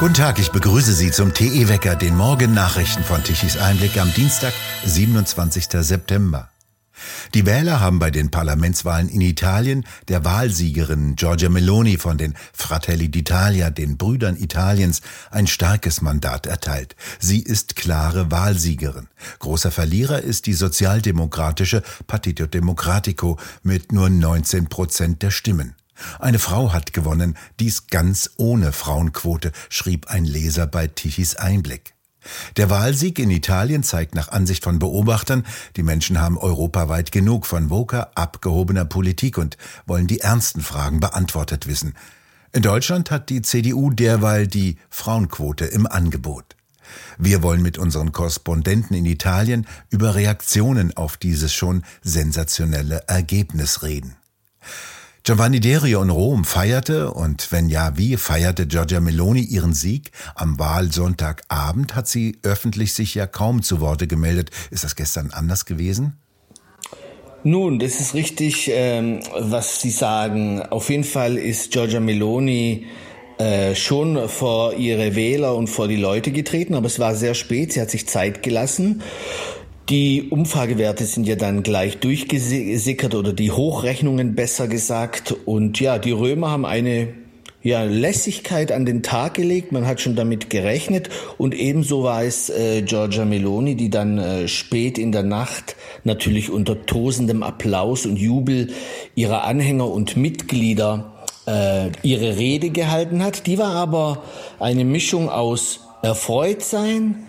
Guten Tag, ich begrüße Sie zum TE-Wecker, den Morgennachrichten von Tichys Einblick am Dienstag, 27. September. Die Wähler haben bei den Parlamentswahlen in Italien der Wahlsiegerin Giorgia Meloni von den Fratelli d'Italia, den Brüdern Italiens, ein starkes Mandat erteilt. Sie ist klare Wahlsiegerin. Großer Verlierer ist die sozialdemokratische Partito Democratico mit nur 19 Prozent der Stimmen. Eine Frau hat gewonnen, dies ganz ohne Frauenquote, schrieb ein Leser bei Tichys Einblick. Der Wahlsieg in Italien zeigt nach Ansicht von Beobachtern, die Menschen haben europaweit genug von woker, abgehobener Politik und wollen die ernsten Fragen beantwortet wissen. In Deutschland hat die CDU derweil die Frauenquote im Angebot. Wir wollen mit unseren Korrespondenten in Italien über Reaktionen auf dieses schon sensationelle Ergebnis reden. Giovanni Derio in Rom feierte, und wenn ja, wie feierte Giorgia Meloni ihren Sieg? Am Wahlsonntagabend hat sie öffentlich sich ja kaum zu Worte gemeldet. Ist das gestern anders gewesen? Nun, das ist richtig, ähm, was Sie sagen. Auf jeden Fall ist Giorgia Meloni äh, schon vor ihre Wähler und vor die Leute getreten, aber es war sehr spät. Sie hat sich Zeit gelassen. Die Umfragewerte sind ja dann gleich durchgesickert oder die Hochrechnungen besser gesagt. Und ja, die Römer haben eine ja, Lässigkeit an den Tag gelegt. Man hat schon damit gerechnet. Und ebenso war es äh, Giorgia Meloni, die dann äh, spät in der Nacht natürlich unter tosendem Applaus und Jubel ihrer Anhänger und Mitglieder äh, ihre Rede gehalten hat. Die war aber eine Mischung aus erfreut sein,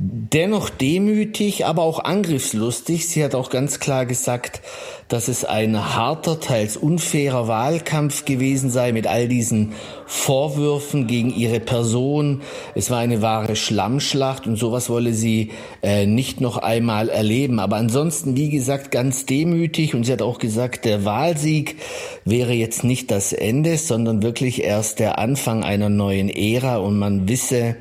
dennoch demütig, aber auch angriffslustig. Sie hat auch ganz klar gesagt, dass es ein harter, teils unfairer Wahlkampf gewesen sei mit all diesen Vorwürfen gegen ihre Person. Es war eine wahre Schlammschlacht und sowas wolle sie äh, nicht noch einmal erleben. Aber ansonsten, wie gesagt, ganz demütig und sie hat auch gesagt, der Wahlsieg wäre jetzt nicht das Ende, sondern wirklich erst der Anfang einer neuen Ära und man wisse,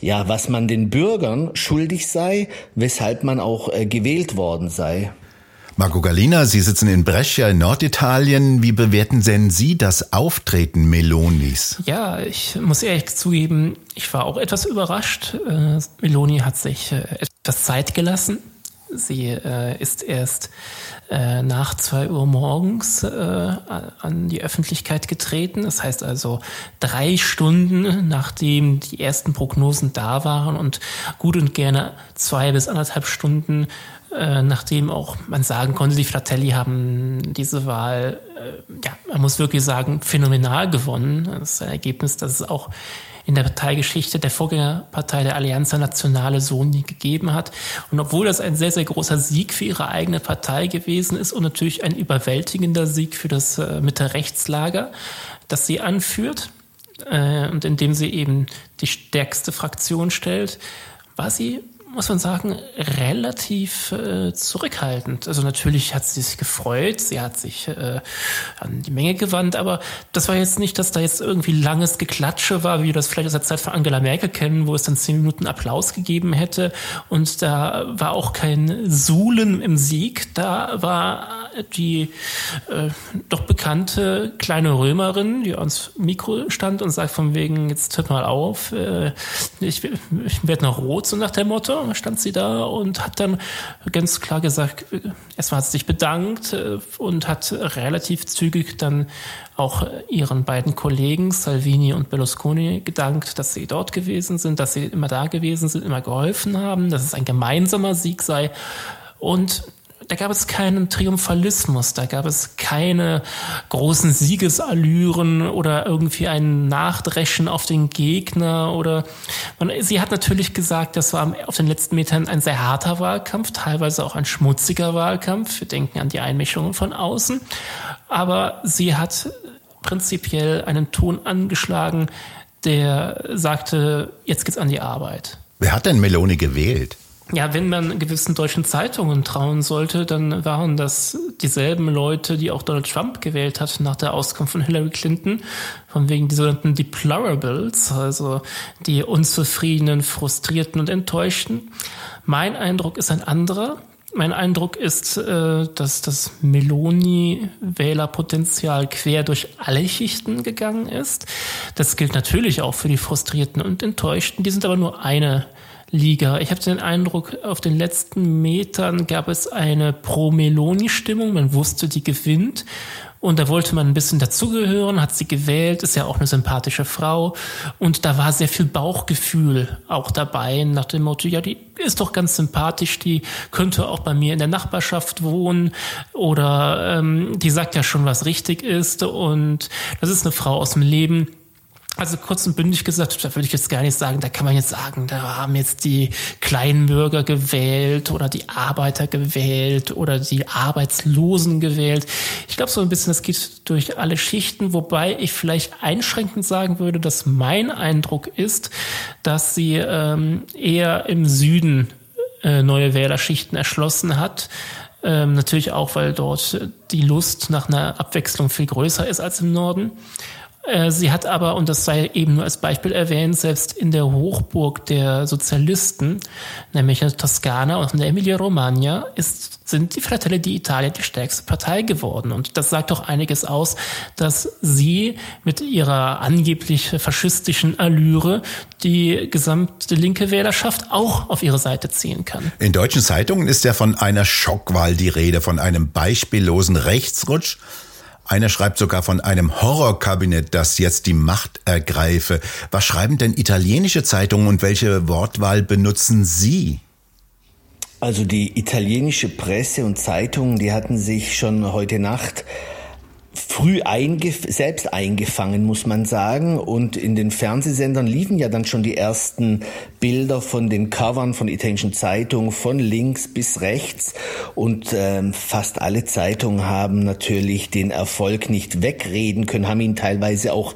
ja, was man den Bürgern schuldig sei, weshalb man auch äh, gewählt worden sei. Marco Galina, Sie sitzen in Brescia in Norditalien. Wie bewerten denn Sie das Auftreten Melonis? Ja, ich muss ehrlich zugeben, ich war auch etwas überrascht. Äh, Meloni hat sich äh, etwas Zeit gelassen. Sie äh, ist erst äh, nach zwei Uhr morgens äh, an die Öffentlichkeit getreten. Das heißt also drei Stunden, nachdem die ersten Prognosen da waren und gut und gerne zwei bis anderthalb Stunden, äh, nachdem auch man sagen konnte, die Fratelli haben diese Wahl, äh, ja, man muss wirklich sagen, phänomenal gewonnen. Das ist ein Ergebnis, das es auch in der Parteigeschichte der Vorgängerpartei der Allianza Nationale so nie gegeben hat. Und obwohl das ein sehr, sehr großer Sieg für ihre eigene Partei gewesen ist und natürlich ein überwältigender Sieg für das äh, Mitte-Rechtslager, das sie anführt, äh, und indem sie eben die stärkste Fraktion stellt, war sie muss man sagen, relativ äh, zurückhaltend. Also natürlich hat sie sich gefreut, sie hat sich äh, an die Menge gewandt, aber das war jetzt nicht, dass da jetzt irgendwie langes Geklatsche war, wie wir das vielleicht aus der Zeit von Angela Merkel kennen, wo es dann zehn Minuten Applaus gegeben hätte. Und da war auch kein Suhlen im Sieg, da war die äh, doch bekannte kleine Römerin, die ans Mikro stand und sagt von wegen, jetzt hört mal auf, äh, ich, ich werde noch rot, so nach dem Motto, stand sie da und hat dann ganz klar gesagt, erstmal hat sie sich bedankt äh, und hat relativ zügig dann auch ihren beiden Kollegen Salvini und Berlusconi gedankt, dass sie dort gewesen sind, dass sie immer da gewesen sind, immer geholfen haben, dass es ein gemeinsamer Sieg sei. Und da gab es keinen Triumphalismus, da gab es keine großen Siegesallüren oder irgendwie ein Nachdreschen auf den Gegner oder man, sie hat natürlich gesagt, das war auf den letzten Metern ein sehr harter Wahlkampf, teilweise auch ein schmutziger Wahlkampf. Wir denken an die Einmischungen von außen, aber sie hat prinzipiell einen Ton angeschlagen, der sagte, jetzt geht's an die Arbeit. Wer hat denn Meloni gewählt? Ja, wenn man gewissen deutschen Zeitungen trauen sollte, dann waren das dieselben Leute, die auch Donald Trump gewählt hat nach der Auskunft von Hillary Clinton, von wegen die sogenannten Deplorables, also die unzufriedenen, frustrierten und enttäuschten. Mein Eindruck ist ein anderer. Mein Eindruck ist, äh, dass das Meloni-Wählerpotenzial quer durch alle Schichten gegangen ist. Das gilt natürlich auch für die Frustrierten und Enttäuschten. Die sind aber nur eine Liga. Ich habe den Eindruck, auf den letzten Metern gab es eine Pro-Meloni-Stimmung. Man wusste, die gewinnt. Und da wollte man ein bisschen dazugehören, hat sie gewählt, ist ja auch eine sympathische Frau. Und da war sehr viel Bauchgefühl auch dabei, nach dem Motto, ja, die ist doch ganz sympathisch, die könnte auch bei mir in der Nachbarschaft wohnen oder ähm, die sagt ja schon, was richtig ist. Und das ist eine Frau aus dem Leben also kurz und bündig gesagt, da würde ich jetzt gar nicht sagen, da kann man jetzt sagen, da haben jetzt die Kleinbürger gewählt oder die Arbeiter gewählt oder die Arbeitslosen gewählt. Ich glaube so ein bisschen, das geht durch alle Schichten, wobei ich vielleicht einschränkend sagen würde, dass mein Eindruck ist, dass sie ähm, eher im Süden äh, neue Wählerschichten erschlossen hat. Ähm, natürlich auch, weil dort die Lust nach einer Abwechslung viel größer ist als im Norden. Äh, sie hat aber, und das sei eben nur als Beispiel erwähnt, selbst in der Hochburg der Sozialisten, nämlich in der Toskana und in der Emilia-Romagna, sind die Fratelli d'Italia die stärkste Partei geworden. Und das sagt doch einiges aus, dass sie mit ihrer angeblich faschistischen Allüre die gesamte linke Wählerschaft auch auf ihre Seite ziehen kann. In deutschen Zeitungen ist ja von einer Schockwahl die Rede, von einem beispiellosen Rechtsrutsch. Einer schreibt sogar von einem Horrorkabinett, das jetzt die Macht ergreife. Was schreiben denn italienische Zeitungen und welche Wortwahl benutzen Sie? Also die italienische Presse und Zeitungen, die hatten sich schon heute Nacht früh eingef selbst eingefangen, muss man sagen. Und in den Fernsehsendern liefen ja dann schon die ersten Bilder von den Covern von italienischen Zeitungen, von links bis rechts. Und ähm, fast alle Zeitungen haben natürlich den Erfolg nicht wegreden können, haben ihn teilweise auch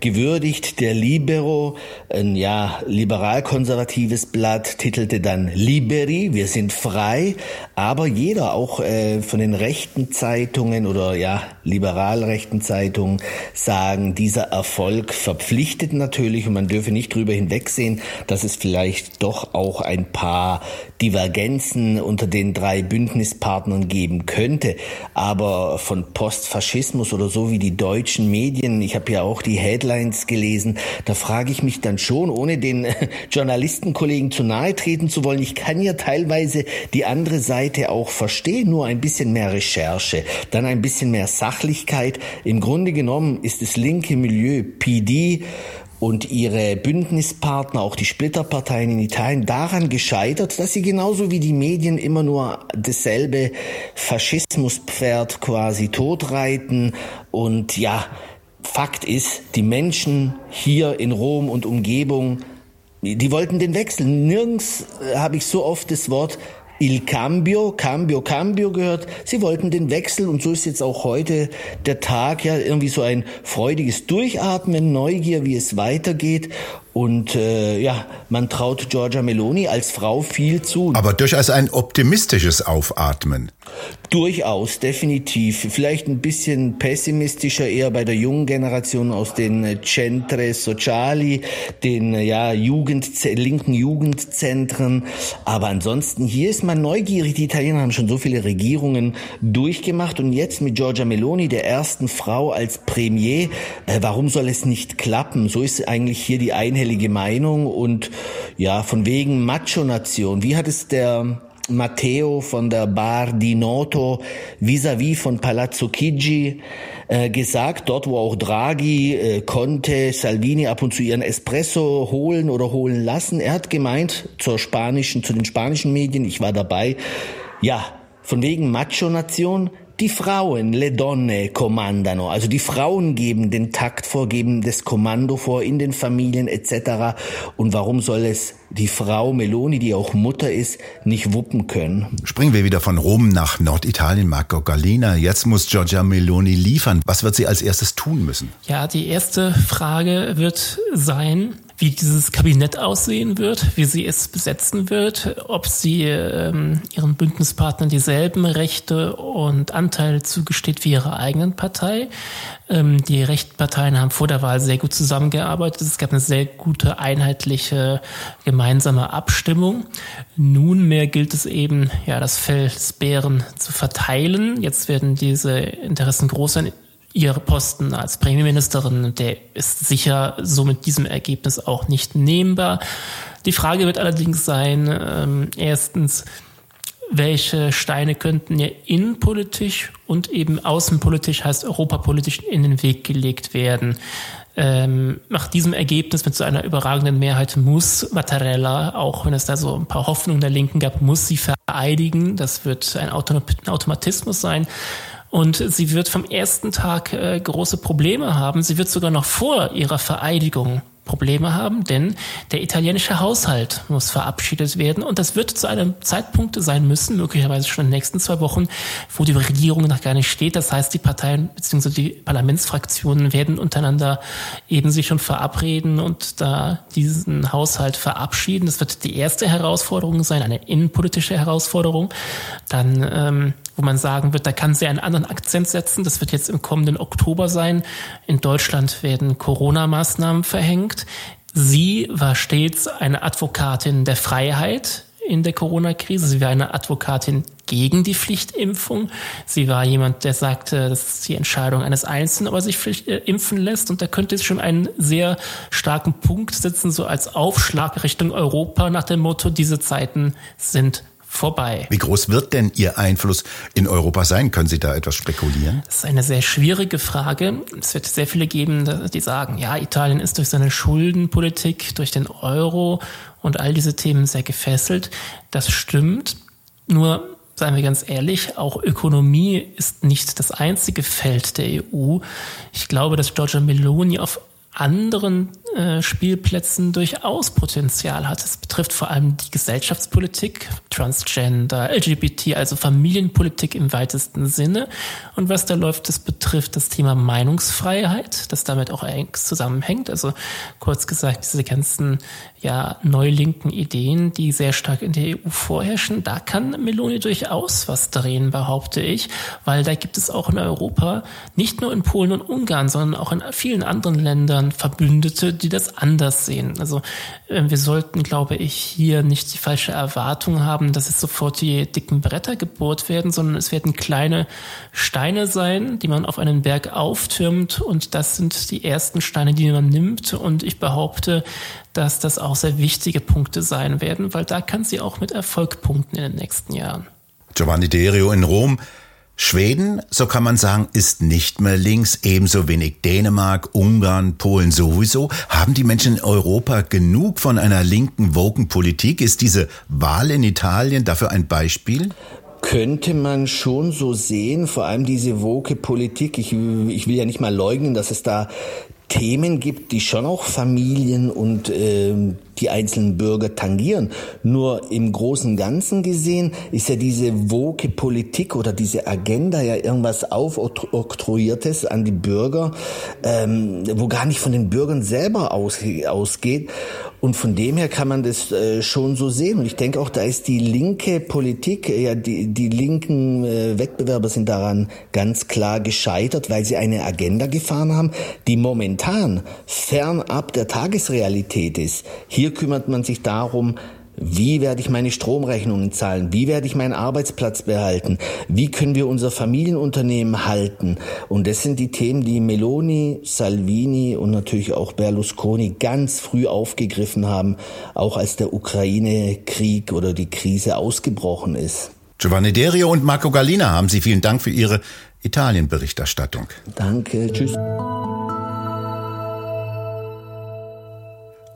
gewürdigt. Der Libero, ein ja liberal-konservatives Blatt, titelte dann Liberi, wir sind frei. Aber jeder, auch äh, von den rechten Zeitungen oder ja liberal liberalrechten sagen, dieser Erfolg verpflichtet natürlich und man dürfe nicht drüber hinwegsehen, dass es vielleicht doch auch ein paar Divergenzen unter den drei Bündnispartnern geben könnte. Aber von Postfaschismus oder so wie die deutschen Medien, ich habe ja auch die Headlines gelesen, da frage ich mich dann schon, ohne den Journalistenkollegen zu nahe treten zu wollen, ich kann ja teilweise die andere Seite auch verstehen, nur ein bisschen mehr Recherche, dann ein bisschen mehr Sachlichkeit Öffentlichkeit. Im Grunde genommen ist das linke Milieu PD und ihre Bündnispartner, auch die Splitterparteien in Italien, daran gescheitert, dass sie genauso wie die Medien immer nur dasselbe Faschismuspferd quasi totreiten. Und ja, Fakt ist, die Menschen hier in Rom und Umgebung, die wollten den Wechsel. Nirgends äh, habe ich so oft das Wort Il Cambio, Cambio, Cambio gehört. Sie wollten den Wechsel und so ist jetzt auch heute der Tag ja irgendwie so ein freudiges Durchatmen, Neugier, wie es weitergeht. Und äh, ja, man traut Giorgia Meloni als Frau viel zu. Aber durchaus ein optimistisches Aufatmen. Durchaus, definitiv. Vielleicht ein bisschen pessimistischer eher bei der jungen Generation aus den Centre Sociali, den ja, Jugend, linken Jugendzentren. Aber ansonsten, hier ist man neugierig. Die Italiener haben schon so viele Regierungen durchgemacht und jetzt mit Giorgia Meloni, der ersten Frau als Premier, äh, warum soll es nicht klappen? So ist eigentlich hier die einhellige Meinung und ja, von wegen Macho-Nation. Wie hat es der Matteo von der Bar di Noto vis-à-vis -vis von Palazzo Chigi äh, gesagt, dort wo auch Draghi, äh, Conte, Salvini ab und zu ihren Espresso holen oder holen lassen. Er hat gemeint zur spanischen, zu den spanischen Medien, ich war dabei, ja, von wegen Macho-Nation, die Frauen, le donne comandano, also die Frauen geben den Takt vor, geben das Kommando vor in den Familien etc. Und warum soll es die Frau Meloni, die auch Mutter ist, nicht wuppen können? Springen wir wieder von Rom nach Norditalien, Marco Galina. Jetzt muss Giorgia Meloni liefern. Was wird sie als erstes tun müssen? Ja, die erste Frage wird sein, wie dieses Kabinett aussehen wird, wie sie es besetzen wird, ob sie ähm, ihren Bündnispartnern dieselben Rechte und Anteile zugesteht wie ihrer eigenen Partei. Ähm, die rechten Parteien haben vor der Wahl sehr gut zusammengearbeitet. Es gab eine sehr gute einheitliche gemeinsame Abstimmung. Nunmehr gilt es eben, ja, das Fell des Bären zu verteilen. Jetzt werden diese Interessen groß ihre Posten als Premierministerin, der ist sicher so mit diesem Ergebnis auch nicht nehmbar. Die Frage wird allerdings sein, ähm, erstens, welche Steine könnten ja innenpolitisch und eben außenpolitisch, heißt europapolitisch, in den Weg gelegt werden. Ähm, nach diesem Ergebnis mit so einer überragenden Mehrheit muss Mattarella, auch wenn es da so ein paar Hoffnungen der Linken gab, muss sie vereidigen. Das wird ein Automatismus sein. Und sie wird vom ersten Tag äh, große Probleme haben. Sie wird sogar noch vor ihrer Vereidigung Probleme haben, denn der italienische Haushalt muss verabschiedet werden und das wird zu einem Zeitpunkt sein müssen, möglicherweise schon in den nächsten zwei Wochen, wo die Regierung noch gar nicht steht. Das heißt, die Parteien bzw. die Parlamentsfraktionen werden untereinander eben sich schon verabreden und da diesen Haushalt verabschieden. Das wird die erste Herausforderung sein, eine innenpolitische Herausforderung. Dann ähm, wo man sagen wird, da kann sie einen anderen Akzent setzen. Das wird jetzt im kommenden Oktober sein. In Deutschland werden Corona-Maßnahmen verhängt. Sie war stets eine Advokatin der Freiheit in der Corona-Krise. Sie war eine Advokatin gegen die Pflichtimpfung. Sie war jemand, der sagte, das ist die Entscheidung eines Einzelnen, ob er sich Pflicht, äh, impfen lässt. Und da könnte es schon einen sehr starken Punkt setzen, so als Aufschlag Richtung Europa nach dem Motto, diese Zeiten sind vorbei. Wie groß wird denn Ihr Einfluss in Europa sein? Können Sie da etwas spekulieren? Das ist eine sehr schwierige Frage. Es wird sehr viele geben, die sagen, ja, Italien ist durch seine Schuldenpolitik, durch den Euro und all diese Themen sehr gefesselt. Das stimmt. Nur Seien wir ganz ehrlich, auch Ökonomie ist nicht das einzige Feld der EU. Ich glaube, dass Giorgia Meloni auf anderen äh, Spielplätzen durchaus Potenzial hat. Es betrifft vor allem die Gesellschaftspolitik, Transgender, LGBT, also Familienpolitik im weitesten Sinne. Und was da läuft, das betrifft das Thema Meinungsfreiheit, das damit auch eng zusammenhängt. Also kurz gesagt, diese ganzen ja neulinken Ideen, die sehr stark in der EU vorherrschen, da kann Meloni durchaus was drehen, behaupte ich, weil da gibt es auch in Europa, nicht nur in Polen und Ungarn, sondern auch in vielen anderen Ländern Verbündete, die das anders sehen. Also äh, wir sollten, glaube ich, hier nicht die falsche Erwartung haben, dass es sofort die dicken Bretter gebohrt werden, sondern es werden kleine Steine sein, die man auf einen Berg auftürmt und das sind die ersten Steine, die man nimmt und ich behaupte, dass das auch sehr wichtige Punkte sein werden, weil da kann sie auch mit Erfolg punkten in den nächsten Jahren. Giovanni Derio in Rom. Schweden, so kann man sagen, ist nicht mehr links, ebenso wenig Dänemark, Ungarn, Polen sowieso. Haben die Menschen in Europa genug von einer linken Wokenpolitik? Ist diese Wahl in Italien dafür ein Beispiel? könnte man schon so sehen, vor allem diese woke Politik. Ich, ich will ja nicht mal leugnen, dass es da Themen gibt, die schon auch Familien und äh, die einzelnen Bürger tangieren. Nur im großen Ganzen gesehen ist ja diese woke Politik oder diese Agenda ja irgendwas aufoktroyiertes an die Bürger, ähm, wo gar nicht von den Bürgern selber aus, ausgeht. Und von dem her kann man das äh, schon so sehen. Und ich denke auch, da ist die linke Politik, ja, die, die linken äh, Wettbewerber sind daran ganz klar gescheitert, weil sie eine Agenda gefahren haben, die momentan fernab der Tagesrealität ist. Hier kümmert man sich darum, wie werde ich meine Stromrechnungen zahlen? Wie werde ich meinen Arbeitsplatz behalten? Wie können wir unser Familienunternehmen halten? Und das sind die Themen, die Meloni, Salvini und natürlich auch Berlusconi ganz früh aufgegriffen haben, auch als der Ukraine-Krieg oder die Krise ausgebrochen ist. Giovanni Derio und Marco Gallina haben Sie vielen Dank für Ihre Italien-Berichterstattung. Danke, tschüss.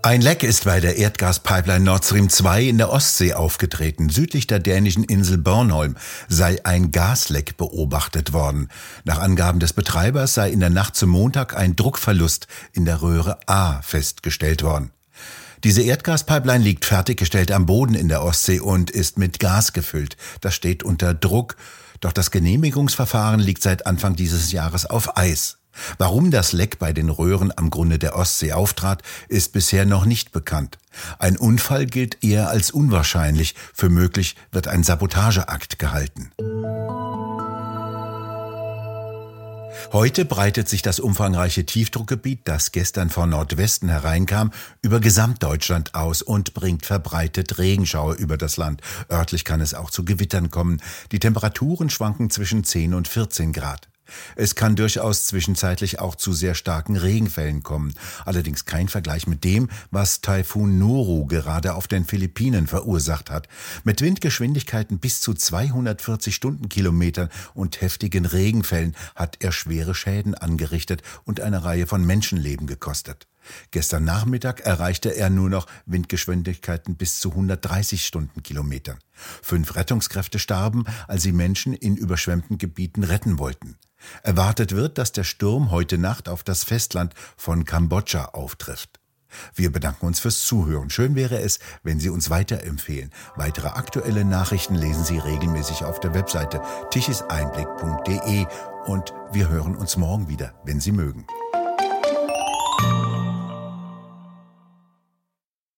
Ein Leck ist bei der Erdgaspipeline Nord Stream 2 in der Ostsee aufgetreten. Südlich der dänischen Insel Bornholm sei ein Gasleck beobachtet worden. Nach Angaben des Betreibers sei in der Nacht zum Montag ein Druckverlust in der Röhre A festgestellt worden. Diese Erdgaspipeline liegt fertiggestellt am Boden in der Ostsee und ist mit Gas gefüllt. Das steht unter Druck. Doch das Genehmigungsverfahren liegt seit Anfang dieses Jahres auf Eis. Warum das Leck bei den Röhren am Grunde der Ostsee auftrat, ist bisher noch nicht bekannt. Ein Unfall gilt eher als unwahrscheinlich, für möglich wird ein Sabotageakt gehalten. Heute breitet sich das umfangreiche Tiefdruckgebiet, das gestern von Nordwesten hereinkam, über Gesamtdeutschland aus und bringt verbreitet Regenschauer über das Land. Örtlich kann es auch zu Gewittern kommen. Die Temperaturen schwanken zwischen 10 und 14 Grad. Es kann durchaus zwischenzeitlich auch zu sehr starken Regenfällen kommen, allerdings kein Vergleich mit dem, was Taifun Noru gerade auf den Philippinen verursacht hat. Mit Windgeschwindigkeiten bis zu 240 Stundenkilometern und heftigen Regenfällen hat er schwere Schäden angerichtet und eine Reihe von Menschenleben gekostet. Gestern Nachmittag erreichte er nur noch Windgeschwindigkeiten bis zu 130 Stundenkilometern. Fünf Rettungskräfte starben, als sie Menschen in überschwemmten Gebieten retten wollten. Erwartet wird, dass der Sturm heute Nacht auf das Festland von Kambodscha auftrifft. Wir bedanken uns fürs Zuhören. Schön wäre es, wenn Sie uns weiterempfehlen. Weitere aktuelle Nachrichten lesen Sie regelmäßig auf der Webseite tichiseinblick.de und wir hören uns morgen wieder, wenn Sie mögen.